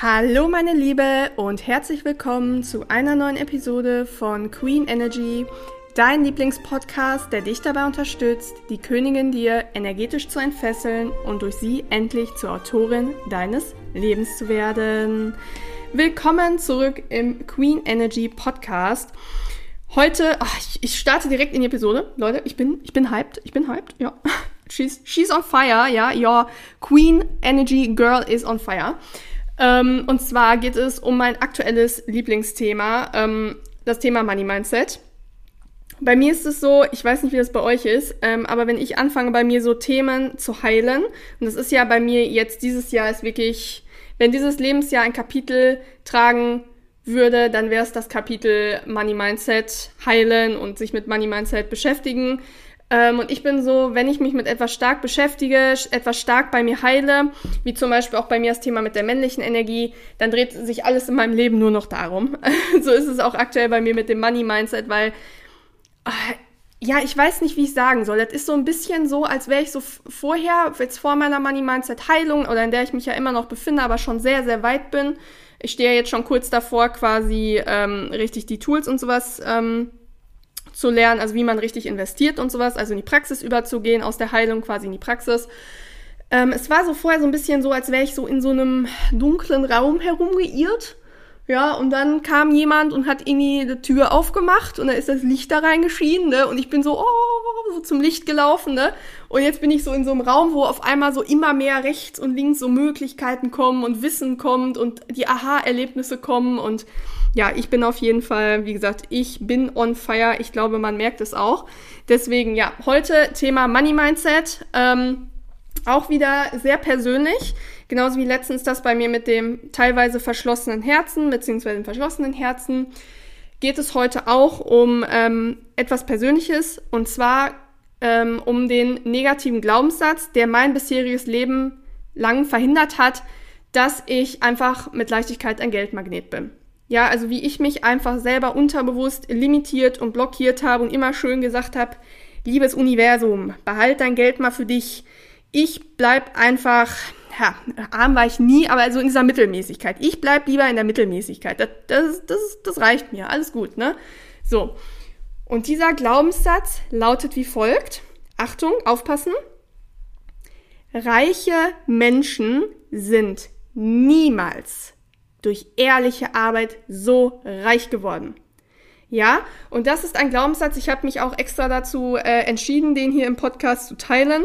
Hallo meine Liebe und herzlich willkommen zu einer neuen Episode von Queen Energy, dein Lieblingspodcast, der dich dabei unterstützt, die Königin dir energetisch zu entfesseln und durch sie endlich zur Autorin deines Lebens zu werden. Willkommen zurück im Queen Energy Podcast. Heute, ach, ich, ich starte direkt in die Episode. Leute, ich bin, ich bin hyped, ich bin hyped, ja. She's, she's on fire, ja. Your Queen Energy Girl is on fire. Ähm, und zwar geht es um mein aktuelles Lieblingsthema, ähm, das Thema Money Mindset. Bei mir ist es so, ich weiß nicht, wie das bei euch ist, ähm, aber wenn ich anfange, bei mir so Themen zu heilen, und das ist ja bei mir jetzt dieses Jahr ist wirklich, wenn dieses Lebensjahr ein Kapitel tragen würde, dann wäre es das Kapitel Money Mindset heilen und sich mit Money Mindset beschäftigen. Ähm, und ich bin so, wenn ich mich mit etwas stark beschäftige, etwas stark bei mir heile, wie zum Beispiel auch bei mir das Thema mit der männlichen Energie, dann dreht sich alles in meinem Leben nur noch darum. so ist es auch aktuell bei mir mit dem Money Mindset, weil äh, ja, ich weiß nicht, wie ich sagen soll. Das ist so ein bisschen so, als wäre ich so vorher, jetzt vor meiner Money Mindset Heilung oder in der ich mich ja immer noch befinde, aber schon sehr, sehr weit bin. Ich stehe ja jetzt schon kurz davor, quasi ähm, richtig die Tools und sowas ähm, zu lernen, also wie man richtig investiert und sowas, also in die Praxis überzugehen, aus der Heilung quasi in die Praxis. Ähm, es war so vorher so ein bisschen so, als wäre ich so in so einem dunklen Raum herumgeirrt. Ja, und dann kam jemand und hat irgendwie die Tür aufgemacht und da ist das Licht da reingeschienen, ne? Und ich bin so, oh, so zum Licht gelaufen, ne? Und jetzt bin ich so in so einem Raum, wo auf einmal so immer mehr rechts und links so Möglichkeiten kommen und Wissen kommt und die Aha-Erlebnisse kommen und ja, ich bin auf jeden Fall, wie gesagt, ich bin on fire. Ich glaube, man merkt es auch. Deswegen, ja, heute Thema Money Mindset. Ähm, auch wieder sehr persönlich. Genauso wie letztens das bei mir mit dem teilweise verschlossenen Herzen, beziehungsweise dem verschlossenen Herzen, geht es heute auch um ähm, etwas Persönliches. Und zwar ähm, um den negativen Glaubenssatz, der mein bisheriges Leben lang verhindert hat, dass ich einfach mit Leichtigkeit ein Geldmagnet bin. Ja, also wie ich mich einfach selber unterbewusst limitiert und blockiert habe und immer schön gesagt habe, liebes Universum, behalt dein Geld mal für dich. Ich bleib einfach, ja, arm war ich nie, aber also in dieser Mittelmäßigkeit. Ich bleib lieber in der Mittelmäßigkeit. Das, das, das, das reicht mir. Alles gut, ne? So. Und dieser Glaubenssatz lautet wie folgt. Achtung, aufpassen. Reiche Menschen sind niemals durch ehrliche Arbeit so reich geworden. Ja, und das ist ein Glaubenssatz. Ich habe mich auch extra dazu äh, entschieden, den hier im Podcast zu teilen.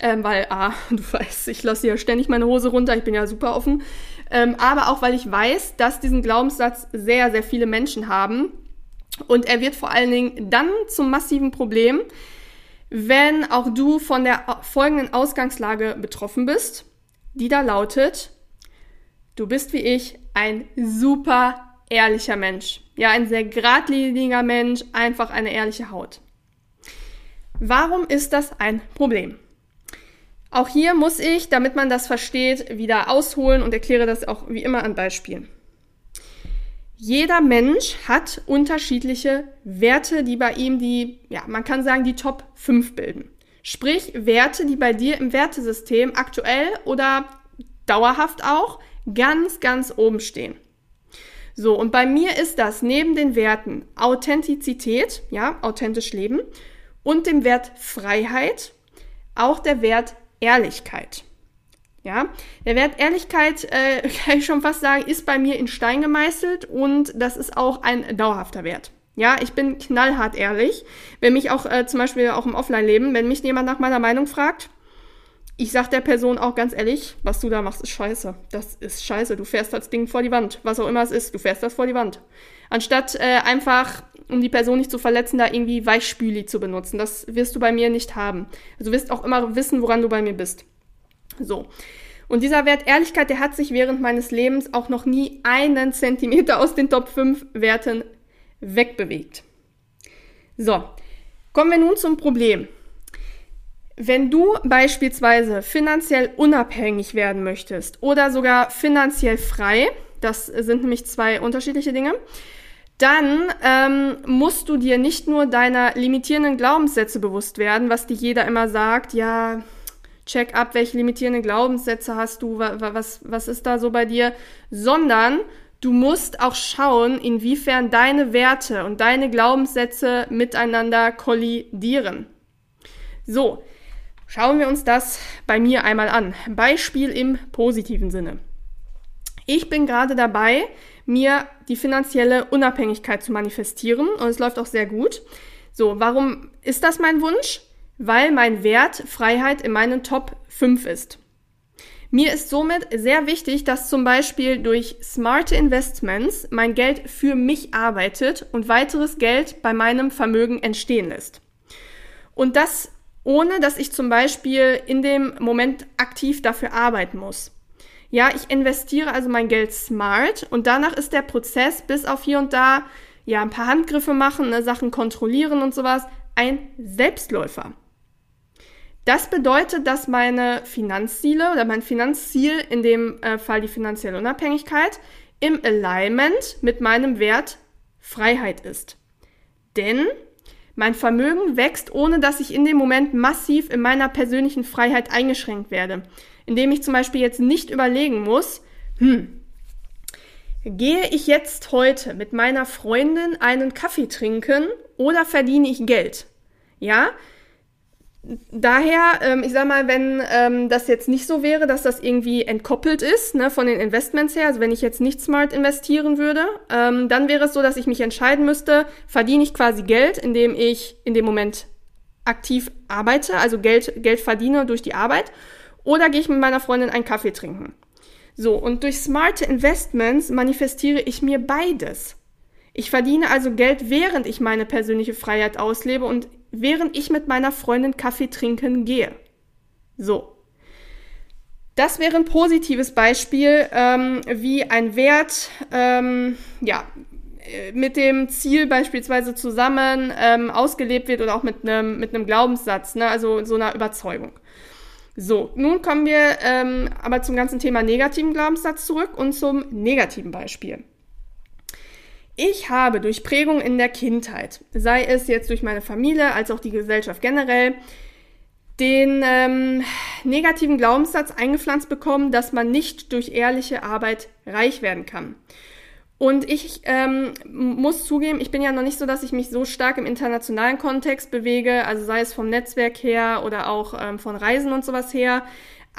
Ähm, weil, ah, du weißt, ich lasse ja ständig meine Hose runter, ich bin ja super offen. Ähm, aber auch, weil ich weiß, dass diesen Glaubenssatz sehr, sehr viele Menschen haben. Und er wird vor allen Dingen dann zum massiven Problem, wenn auch du von der folgenden Ausgangslage betroffen bist, die da lautet, Du bist wie ich ein super ehrlicher Mensch. Ja, ein sehr geradliniger Mensch, einfach eine ehrliche Haut. Warum ist das ein Problem? Auch hier muss ich, damit man das versteht, wieder ausholen und erkläre das auch wie immer an Beispielen. Jeder Mensch hat unterschiedliche Werte, die bei ihm die, ja, man kann sagen, die Top 5 bilden. Sprich, Werte, die bei dir im Wertesystem aktuell oder dauerhaft auch ganz, ganz oben stehen. So, und bei mir ist das neben den Werten Authentizität, ja, authentisch leben, und dem Wert Freiheit auch der Wert Ehrlichkeit. Ja, der Wert Ehrlichkeit, äh, kann ich schon fast sagen, ist bei mir in Stein gemeißelt und das ist auch ein dauerhafter Wert. Ja, ich bin knallhart ehrlich. Wenn mich auch äh, zum Beispiel auch im Offline-Leben, wenn mich jemand nach meiner Meinung fragt, ich sag der Person auch ganz ehrlich, was du da machst, ist scheiße. Das ist scheiße. Du fährst das Ding vor die Wand. Was auch immer es ist, du fährst das vor die Wand. Anstatt äh, einfach, um die Person nicht zu verletzen, da irgendwie Weichspüli zu benutzen. Das wirst du bei mir nicht haben. Also du wirst auch immer wissen, woran du bei mir bist. So. Und dieser Wert Ehrlichkeit, der hat sich während meines Lebens auch noch nie einen Zentimeter aus den Top 5 Werten wegbewegt. So. Kommen wir nun zum Problem. Wenn du beispielsweise finanziell unabhängig werden möchtest oder sogar finanziell frei, das sind nämlich zwei unterschiedliche Dinge, dann ähm, musst du dir nicht nur deiner limitierenden Glaubenssätze bewusst werden, was dir jeder immer sagt, ja, check ab, welche limitierenden Glaubenssätze hast du, was, was ist da so bei dir, sondern du musst auch schauen, inwiefern deine Werte und deine Glaubenssätze miteinander kollidieren. So, schauen wir uns das bei mir einmal an. Beispiel im positiven Sinne. Ich bin gerade dabei, mir die finanzielle Unabhängigkeit zu manifestieren und es läuft auch sehr gut. So, warum ist das mein Wunsch? Weil mein Wert Freiheit in meinen Top 5 ist. Mir ist somit sehr wichtig, dass zum Beispiel durch smarte Investments mein Geld für mich arbeitet und weiteres Geld bei meinem Vermögen entstehen lässt. Und das ohne, dass ich zum Beispiel in dem Moment aktiv dafür arbeiten muss. Ja, ich investiere also mein Geld smart und danach ist der Prozess bis auf hier und da ja ein paar Handgriffe machen, ne, Sachen kontrollieren und sowas ein Selbstläufer. Das bedeutet, dass meine Finanzziele oder mein Finanzziel, in dem äh, Fall die finanzielle Unabhängigkeit, im Alignment mit meinem Wert Freiheit ist. Denn mein Vermögen wächst, ohne dass ich in dem Moment massiv in meiner persönlichen Freiheit eingeschränkt werde indem ich zum Beispiel jetzt nicht überlegen muss, hm, gehe ich jetzt heute mit meiner Freundin einen Kaffee trinken oder verdiene ich Geld? Ja, daher, ähm, ich sag mal, wenn ähm, das jetzt nicht so wäre, dass das irgendwie entkoppelt ist ne, von den Investments her, also wenn ich jetzt nicht smart investieren würde, ähm, dann wäre es so, dass ich mich entscheiden müsste, verdiene ich quasi Geld, indem ich in dem Moment aktiv arbeite, also Geld, Geld verdiene durch die Arbeit, oder gehe ich mit meiner Freundin einen Kaffee trinken. So, und durch smarte Investments manifestiere ich mir beides. Ich verdiene also Geld, während ich meine persönliche Freiheit auslebe und während ich mit meiner Freundin Kaffee trinken gehe. So. Das wäre ein positives Beispiel, ähm, wie ein Wert, ähm, ja, mit dem Ziel beispielsweise zusammen ähm, ausgelebt wird oder auch mit einem mit Glaubenssatz, ne? also so einer Überzeugung. So, nun kommen wir ähm, aber zum ganzen Thema negativen Glaubenssatz zurück und zum negativen Beispiel. Ich habe durch Prägung in der Kindheit, sei es jetzt durch meine Familie als auch die Gesellschaft generell, den ähm, negativen Glaubenssatz eingepflanzt bekommen, dass man nicht durch ehrliche Arbeit reich werden kann. Und ich ähm, muss zugeben, ich bin ja noch nicht so, dass ich mich so stark im internationalen Kontext bewege, also sei es vom Netzwerk her oder auch ähm, von Reisen und sowas her.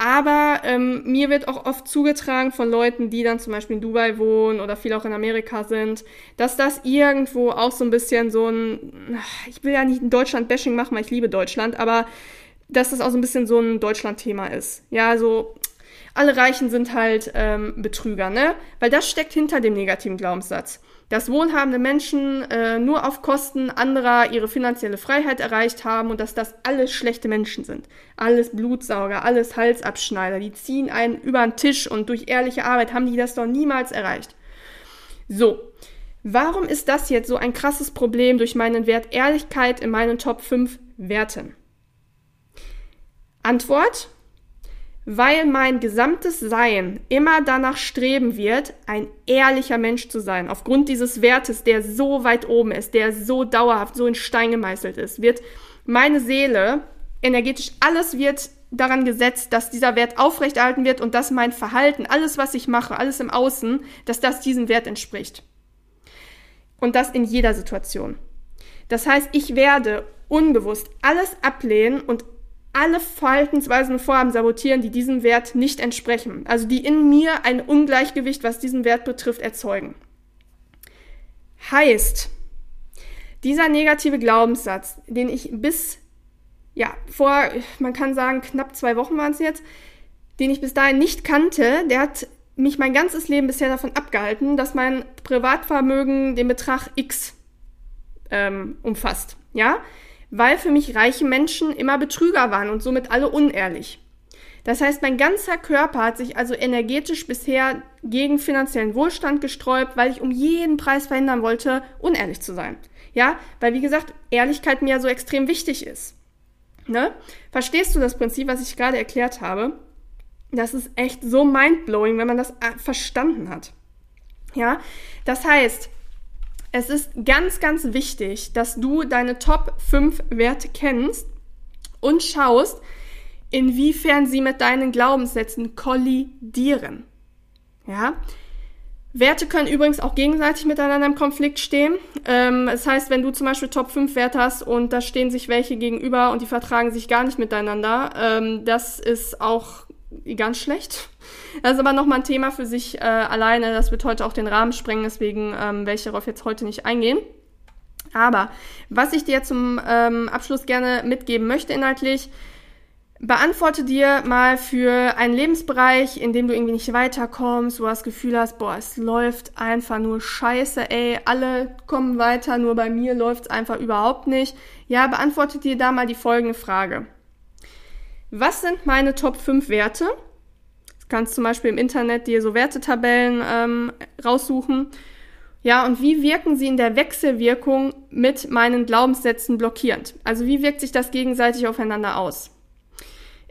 Aber ähm, mir wird auch oft zugetragen von Leuten, die dann zum Beispiel in Dubai wohnen oder viel auch in Amerika sind, dass das irgendwo auch so ein bisschen so ein, ich will ja nicht ein Deutschland-Bashing machen, weil ich liebe Deutschland, aber dass das auch so ein bisschen so ein Deutschland-Thema ist. Ja, so alle Reichen sind halt ähm, Betrüger, ne? Weil das steckt hinter dem negativen Glaubenssatz. Dass wohlhabende Menschen äh, nur auf Kosten anderer ihre finanzielle Freiheit erreicht haben und dass das alles schlechte Menschen sind. Alles Blutsauger, alles Halsabschneider. Die ziehen einen über den Tisch und durch ehrliche Arbeit haben die das doch niemals erreicht. So. Warum ist das jetzt so ein krasses Problem durch meinen Wert Ehrlichkeit in meinen Top 5 Werten? Antwort, weil mein gesamtes Sein immer danach streben wird, ein ehrlicher Mensch zu sein. Aufgrund dieses Wertes, der so weit oben ist, der so dauerhaft, so in Stein gemeißelt ist, wird meine Seele energetisch, alles wird daran gesetzt, dass dieser Wert aufrechterhalten wird und dass mein Verhalten, alles, was ich mache, alles im Außen, dass das diesem Wert entspricht. Und das in jeder Situation. Das heißt, ich werde unbewusst alles ablehnen und alle Verhaltensweisen und Vorhaben sabotieren, die diesem Wert nicht entsprechen. Also die in mir ein Ungleichgewicht, was diesen Wert betrifft, erzeugen. Heißt, dieser negative Glaubenssatz, den ich bis, ja, vor, man kann sagen, knapp zwei Wochen waren es jetzt, den ich bis dahin nicht kannte, der hat mich mein ganzes Leben bisher davon abgehalten, dass mein Privatvermögen den Betrag X ähm, umfasst. Ja, weil für mich reiche Menschen immer Betrüger waren und somit alle unehrlich. Das heißt, mein ganzer Körper hat sich also energetisch bisher gegen finanziellen Wohlstand gesträubt, weil ich um jeden Preis verhindern wollte, unehrlich zu sein. Ja, weil wie gesagt, Ehrlichkeit mir ja so extrem wichtig ist. Ne? Verstehst du das Prinzip, was ich gerade erklärt habe? Das ist echt so mindblowing, wenn man das äh, verstanden hat. Ja, das heißt, es ist ganz, ganz wichtig, dass du deine Top 5 Werte kennst und schaust, inwiefern sie mit deinen Glaubenssätzen kollidieren. Ja, Werte können übrigens auch gegenseitig miteinander im Konflikt stehen. Ähm, das heißt, wenn du zum Beispiel Top 5 Werte hast und da stehen sich welche gegenüber und die vertragen sich gar nicht miteinander, ähm, das ist auch ganz schlecht. Das ist aber nochmal ein Thema für sich äh, alleine. Das wird heute auch den Rahmen sprengen, deswegen ähm, werde ich darauf jetzt heute nicht eingehen. Aber was ich dir zum ähm, Abschluss gerne mitgeben möchte inhaltlich, Beantworte dir mal für einen Lebensbereich, in dem du irgendwie nicht weiterkommst, wo du das Gefühl hast, boah, es läuft einfach nur scheiße, ey, alle kommen weiter, nur bei mir läuft es einfach überhaupt nicht. Ja, beantworte dir da mal die folgende Frage. Was sind meine Top 5 Werte? Du kannst zum Beispiel im Internet dir so Wertetabellen ähm, raussuchen. Ja, und wie wirken sie in der Wechselwirkung mit meinen Glaubenssätzen blockierend? Also wie wirkt sich das gegenseitig aufeinander aus?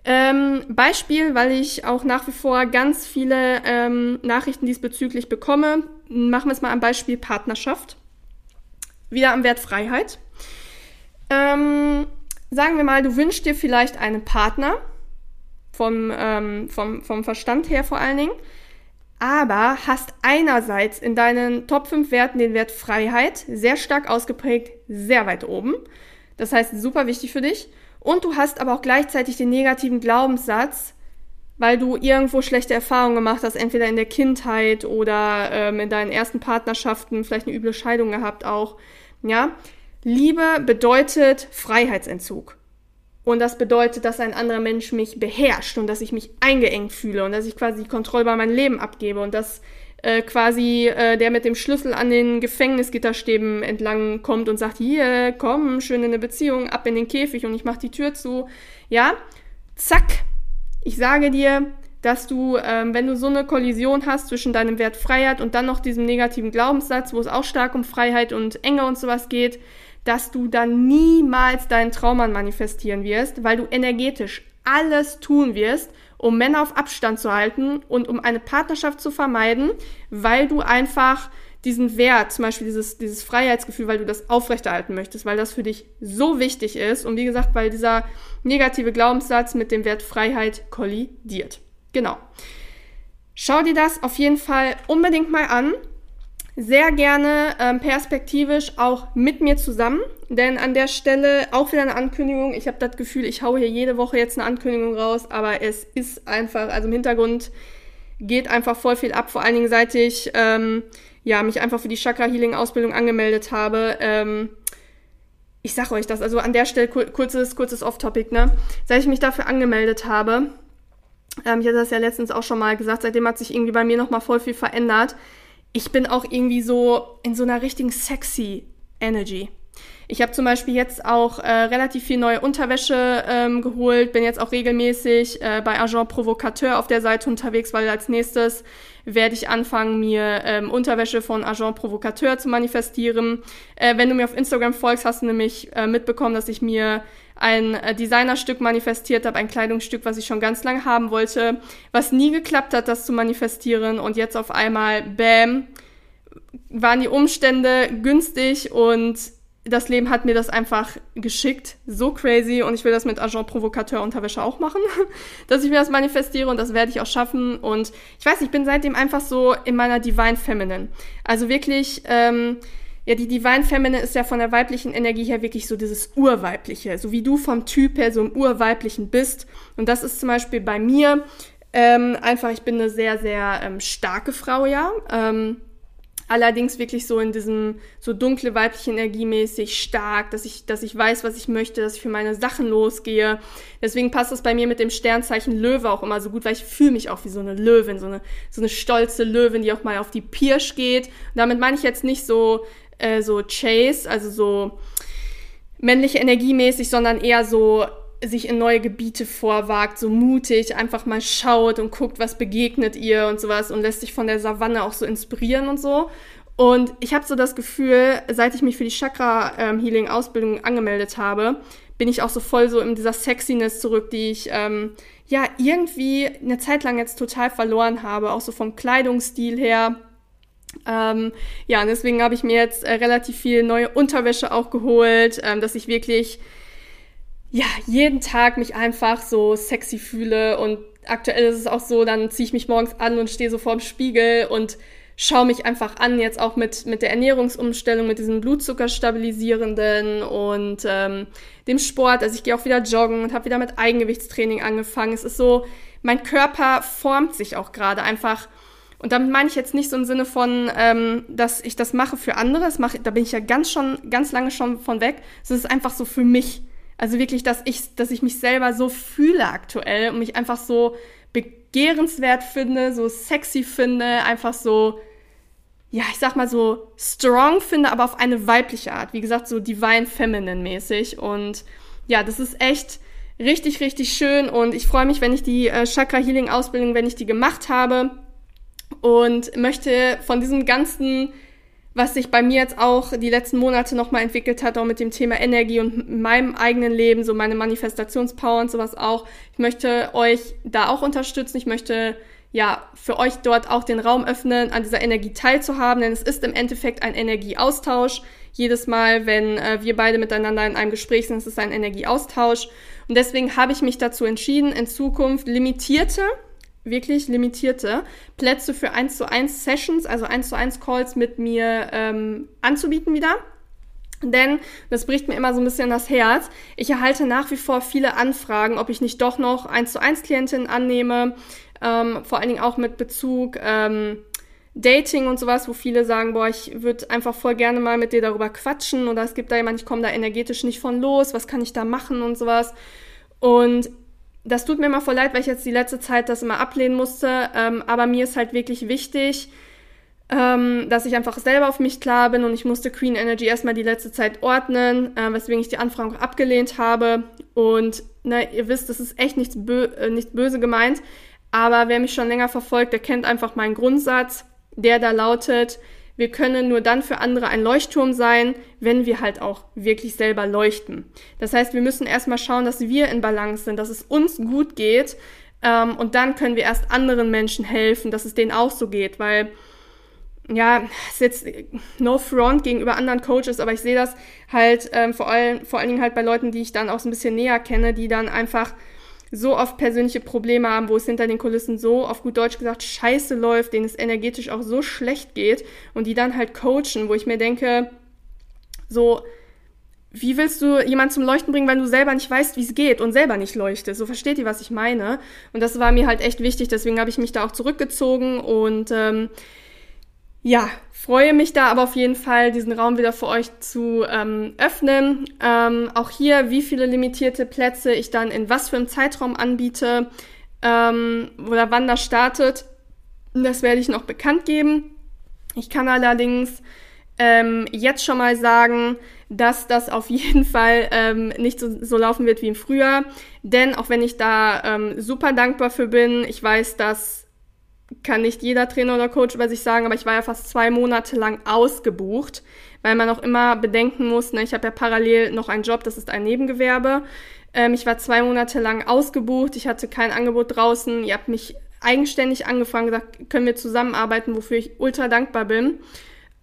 Ähm, Beispiel, weil ich auch nach wie vor ganz viele ähm, Nachrichten diesbezüglich bekomme. Machen wir es mal am Beispiel Partnerschaft. Wieder am Wert Freiheit. Ähm, sagen wir mal, du wünschst dir vielleicht einen Partner, vom, ähm, vom, vom Verstand her vor allen Dingen, aber hast einerseits in deinen Top 5 Werten den Wert Freiheit sehr stark ausgeprägt, sehr weit oben. Das heißt, super wichtig für dich. Und du hast aber auch gleichzeitig den negativen Glaubenssatz, weil du irgendwo schlechte Erfahrungen gemacht hast, entweder in der Kindheit oder ähm, in deinen ersten Partnerschaften, vielleicht eine üble Scheidung gehabt auch. Ja, Liebe bedeutet Freiheitsentzug. Und das bedeutet, dass ein anderer Mensch mich beherrscht und dass ich mich eingeengt fühle und dass ich quasi die Kontrolle über mein Leben abgebe und dass äh, quasi äh, der mit dem Schlüssel an den Gefängnisgitterstäben entlang kommt und sagt, hier, komm, schön in eine Beziehung, ab in den Käfig und ich mach die Tür zu. Ja, zack. Ich sage dir, dass du, ähm, wenn du so eine Kollision hast zwischen deinem Wert Freiheit und dann noch diesem negativen Glaubenssatz, wo es auch stark um Freiheit und Enge und sowas geht, dass du dann niemals deinen Traummann manifestieren wirst, weil du energetisch alles tun wirst, um Männer auf Abstand zu halten und um eine Partnerschaft zu vermeiden, weil du einfach diesen Wert, zum Beispiel dieses, dieses Freiheitsgefühl, weil du das aufrechterhalten möchtest, weil das für dich so wichtig ist und wie gesagt, weil dieser negative Glaubenssatz mit dem Wert Freiheit kollidiert. Genau. Schau dir das auf jeden Fall unbedingt mal an sehr gerne ähm, perspektivisch auch mit mir zusammen, denn an der Stelle auch wieder eine Ankündigung. Ich habe das Gefühl, ich haue hier jede Woche jetzt eine Ankündigung raus, aber es ist einfach, also im Hintergrund geht einfach voll viel ab, vor allen Dingen seit ich ähm, ja, mich einfach für die Chakra Healing Ausbildung angemeldet habe. Ähm, ich sag euch das, also an der Stelle kurzes, kurzes Off-Topic, ne? Seit ich mich dafür angemeldet habe, ähm, ich hatte das ja letztens auch schon mal gesagt, seitdem hat sich irgendwie bei mir nochmal voll viel verändert ich bin auch irgendwie so in so einer richtigen sexy Energy. Ich habe zum Beispiel jetzt auch äh, relativ viel neue Unterwäsche ähm, geholt, bin jetzt auch regelmäßig äh, bei Agent Provocateur auf der Seite unterwegs, weil als nächstes werde ich anfangen, mir ähm, Unterwäsche von Agent Provocateur zu manifestieren. Äh, wenn du mir auf Instagram folgst, hast du nämlich äh, mitbekommen, dass ich mir ein äh, Designerstück manifestiert habe, ein Kleidungsstück, was ich schon ganz lange haben wollte, was nie geklappt hat, das zu manifestieren und jetzt auf einmal, bam, waren die Umstände günstig und das Leben hat mir das einfach geschickt. So crazy. Und ich will das mit Agent Provocateur Unterwäsche auch machen, dass ich mir das manifestiere und das werde ich auch schaffen. Und ich weiß, ich bin seitdem einfach so in meiner Divine Feminine. Also wirklich, ähm, ja, die Divine Feminine ist ja von der weiblichen Energie her wirklich so dieses Urweibliche, so wie du vom Typ her so im Urweiblichen bist. Und das ist zum Beispiel bei mir ähm, einfach, ich bin eine sehr, sehr ähm, starke Frau, ja. Ähm, allerdings wirklich so in diesem so dunkle weibliche Energie mäßig stark, dass ich, dass ich weiß, was ich möchte, dass ich für meine Sachen losgehe. Deswegen passt das bei mir mit dem Sternzeichen Löwe auch immer so gut, weil ich fühle mich auch wie so eine Löwin, so eine, so eine stolze Löwin, die auch mal auf die Pirsch geht. Und damit meine ich jetzt nicht so äh, so Chase, also so männliche Energiemäßig, sondern eher so sich in neue Gebiete vorwagt, so mutig, einfach mal schaut und guckt, was begegnet ihr und sowas und lässt sich von der Savanne auch so inspirieren und so. Und ich habe so das Gefühl, seit ich mich für die Chakra-Healing-Ausbildung ähm, angemeldet habe, bin ich auch so voll so in dieser Sexiness zurück, die ich ähm, ja irgendwie eine Zeit lang jetzt total verloren habe, auch so vom Kleidungsstil her ähm, ja, und deswegen habe ich mir jetzt äh, relativ viel neue Unterwäsche auch geholt, ähm, dass ich wirklich ja, jeden Tag mich einfach so sexy fühle und aktuell ist es auch so, dann ziehe ich mich morgens an und stehe so vorm Spiegel und schaue mich einfach an, jetzt auch mit, mit der Ernährungsumstellung, mit diesem Blutzuckerstabilisierenden und ähm, dem Sport. Also ich gehe auch wieder joggen und habe wieder mit Eigengewichtstraining angefangen. Es ist so, mein Körper formt sich auch gerade einfach. Und damit meine ich jetzt nicht so im Sinne von, ähm, dass ich das mache für andere. Das mache, da bin ich ja ganz schon, ganz lange schon von weg. Es ist einfach so für mich. Also wirklich, dass ich, dass ich mich selber so fühle aktuell und mich einfach so begehrenswert finde, so sexy finde, einfach so, ja, ich sag mal so strong finde, aber auf eine weibliche Art. Wie gesagt, so divine feminine mäßig. Und ja, das ist echt richtig, richtig schön. Und ich freue mich, wenn ich die äh, Chakra Healing Ausbildung, wenn ich die gemacht habe. Und möchte von diesem ganzen was sich bei mir jetzt auch die letzten Monate nochmal entwickelt hat, auch mit dem Thema Energie und meinem eigenen Leben, so meine Manifestationspower und sowas auch. Ich möchte euch da auch unterstützen. Ich möchte ja für euch dort auch den Raum öffnen, an dieser Energie teilzuhaben, denn es ist im Endeffekt ein Energieaustausch. Jedes Mal, wenn äh, wir beide miteinander in einem Gespräch sind, ist es ein Energieaustausch. Und deswegen habe ich mich dazu entschieden, in Zukunft limitierte wirklich limitierte Plätze für 1 zu 1 Sessions, also 1 zu 1 Calls mit mir ähm, anzubieten wieder. Denn, das bricht mir immer so ein bisschen das Herz, ich erhalte nach wie vor viele Anfragen, ob ich nicht doch noch 1 zu 1 Klientinnen annehme, ähm, vor allen Dingen auch mit Bezug ähm, Dating und sowas, wo viele sagen, boah, ich würde einfach voll gerne mal mit dir darüber quatschen oder es gibt da jemand, ich komme da energetisch nicht von los, was kann ich da machen und sowas. Und das tut mir immer voll leid, weil ich jetzt die letzte Zeit das immer ablehnen musste. Ähm, aber mir ist halt wirklich wichtig, ähm, dass ich einfach selber auf mich klar bin und ich musste Queen Energy erstmal die letzte Zeit ordnen, äh, weswegen ich die Anfrage auch abgelehnt habe. Und ne, ihr wisst, das ist echt nichts bö äh, nicht böse gemeint. Aber wer mich schon länger verfolgt, der kennt einfach meinen Grundsatz, der da lautet, wir können nur dann für andere ein Leuchtturm sein, wenn wir halt auch wirklich selber leuchten. Das heißt, wir müssen erstmal schauen, dass wir in Balance sind, dass es uns gut geht. Ähm, und dann können wir erst anderen Menschen helfen, dass es denen auch so geht, weil ja, ist jetzt no front gegenüber anderen Coaches, aber ich sehe das halt ähm, vor, allem, vor allen Dingen halt bei Leuten, die ich dann auch so ein bisschen näher kenne, die dann einfach so oft persönliche Probleme haben, wo es hinter den Kulissen so, auf gut Deutsch gesagt, scheiße läuft, denen es energetisch auch so schlecht geht und die dann halt coachen, wo ich mir denke, so, wie willst du jemanden zum Leuchten bringen, wenn du selber nicht weißt, wie es geht und selber nicht leuchtest? So versteht ihr, was ich meine? Und das war mir halt echt wichtig, deswegen habe ich mich da auch zurückgezogen und ähm, ja, freue mich da aber auf jeden Fall, diesen Raum wieder für euch zu ähm, öffnen. Ähm, auch hier, wie viele limitierte Plätze ich dann in was für einem Zeitraum anbiete ähm, oder wann das startet, das werde ich noch bekannt geben. Ich kann allerdings ähm, jetzt schon mal sagen, dass das auf jeden Fall ähm, nicht so, so laufen wird wie im Frühjahr. Denn auch wenn ich da ähm, super dankbar für bin, ich weiß, dass kann nicht jeder Trainer oder Coach über sich sagen, aber ich war ja fast zwei Monate lang ausgebucht, weil man auch immer bedenken muss, ne, ich habe ja parallel noch einen Job, das ist ein Nebengewerbe. Ähm, ich war zwei Monate lang ausgebucht, ich hatte kein Angebot draußen, ihr habt mich eigenständig angefangen, gesagt, können wir zusammenarbeiten, wofür ich ultra dankbar bin.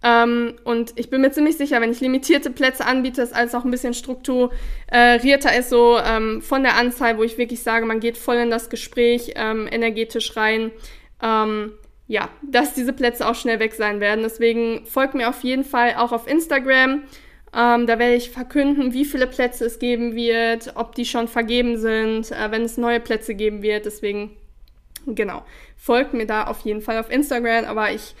Ähm, und ich bin mir ziemlich sicher, wenn ich limitierte Plätze anbiete, dass alles auch ein bisschen strukturierter ist, so ähm, von der Anzahl, wo ich wirklich sage, man geht voll in das Gespräch ähm, energetisch rein ähm, ja, dass diese Plätze auch schnell weg sein werden. Deswegen folgt mir auf jeden Fall auch auf Instagram. Ähm, da werde ich verkünden, wie viele Plätze es geben wird, ob die schon vergeben sind, äh, wenn es neue Plätze geben wird. Deswegen, genau, folgt mir da auf jeden Fall auf Instagram. Aber ich,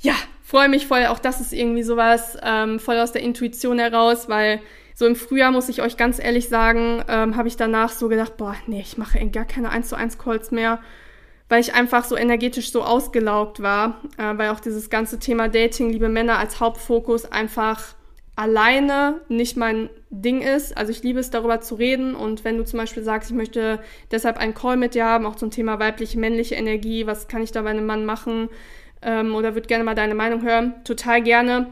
ja, freue mich voll. Auch das ist irgendwie sowas ähm, voll aus der Intuition heraus, weil so im Frühjahr, muss ich euch ganz ehrlich sagen, ähm, habe ich danach so gedacht, boah, nee, ich mache gar keine 1 zu 1 Calls mehr weil ich einfach so energetisch so ausgelaugt war, äh, weil auch dieses ganze Thema Dating, liebe Männer als Hauptfokus einfach alleine nicht mein Ding ist. Also ich liebe es, darüber zu reden. Und wenn du zum Beispiel sagst, ich möchte deshalb einen Call mit dir haben, auch zum Thema weibliche, männliche Energie, was kann ich da bei einem Mann machen ähm, oder würde gerne mal deine Meinung hören, total gerne.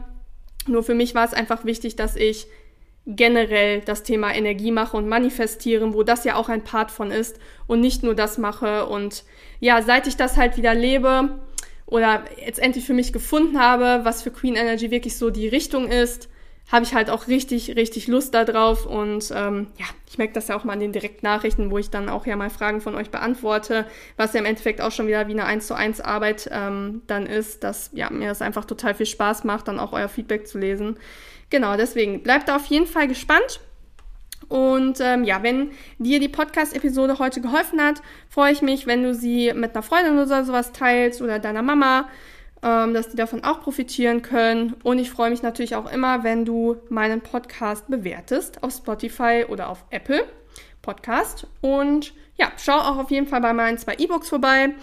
Nur für mich war es einfach wichtig, dass ich generell das Thema Energie mache und manifestieren, wo das ja auch ein Part von ist und nicht nur das mache. Und ja, seit ich das halt wieder lebe oder jetzt endlich für mich gefunden habe, was für Queen Energy wirklich so die Richtung ist, habe ich halt auch richtig, richtig Lust darauf. Und ähm, ja, ich merke das ja auch mal an den Direktnachrichten, wo ich dann auch ja mal Fragen von euch beantworte, was ja im Endeffekt auch schon wieder wie eine 1 zu 1 Arbeit ähm, dann ist, dass ja, mir das einfach total viel Spaß macht, dann auch euer Feedback zu lesen. Genau, deswegen bleibt da auf jeden Fall gespannt. Und ähm, ja, wenn dir die Podcast-Episode heute geholfen hat, freue ich mich, wenn du sie mit einer Freundin oder sowas teilst oder deiner Mama ähm, dass die davon auch profitieren können. Und ich freue mich natürlich auch immer, wenn du meinen Podcast bewertest auf Spotify oder auf Apple Podcast. Und ja, schau auch auf jeden Fall bei meinen zwei E-Books vorbei.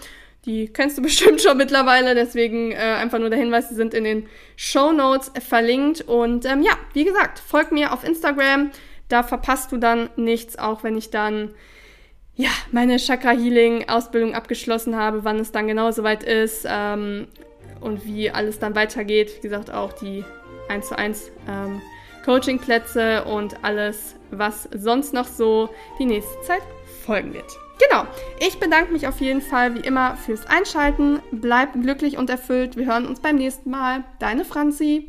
Die kennst du bestimmt schon mittlerweile, deswegen äh, einfach nur der Hinweis, die sind in den Show Notes verlinkt. Und ähm, ja, wie gesagt, folg mir auf Instagram. Da verpasst du dann nichts, auch wenn ich dann ja, meine Chakra Healing Ausbildung abgeschlossen habe, wann es dann genau soweit ist. Ähm, und wie alles dann weitergeht. Wie gesagt, auch die 1 zu 1 ähm, Coachingplätze und alles, was sonst noch so die nächste Zeit folgen wird. Genau, ich bedanke mich auf jeden Fall wie immer fürs Einschalten. Bleib glücklich und erfüllt. Wir hören uns beim nächsten Mal. Deine Franzi.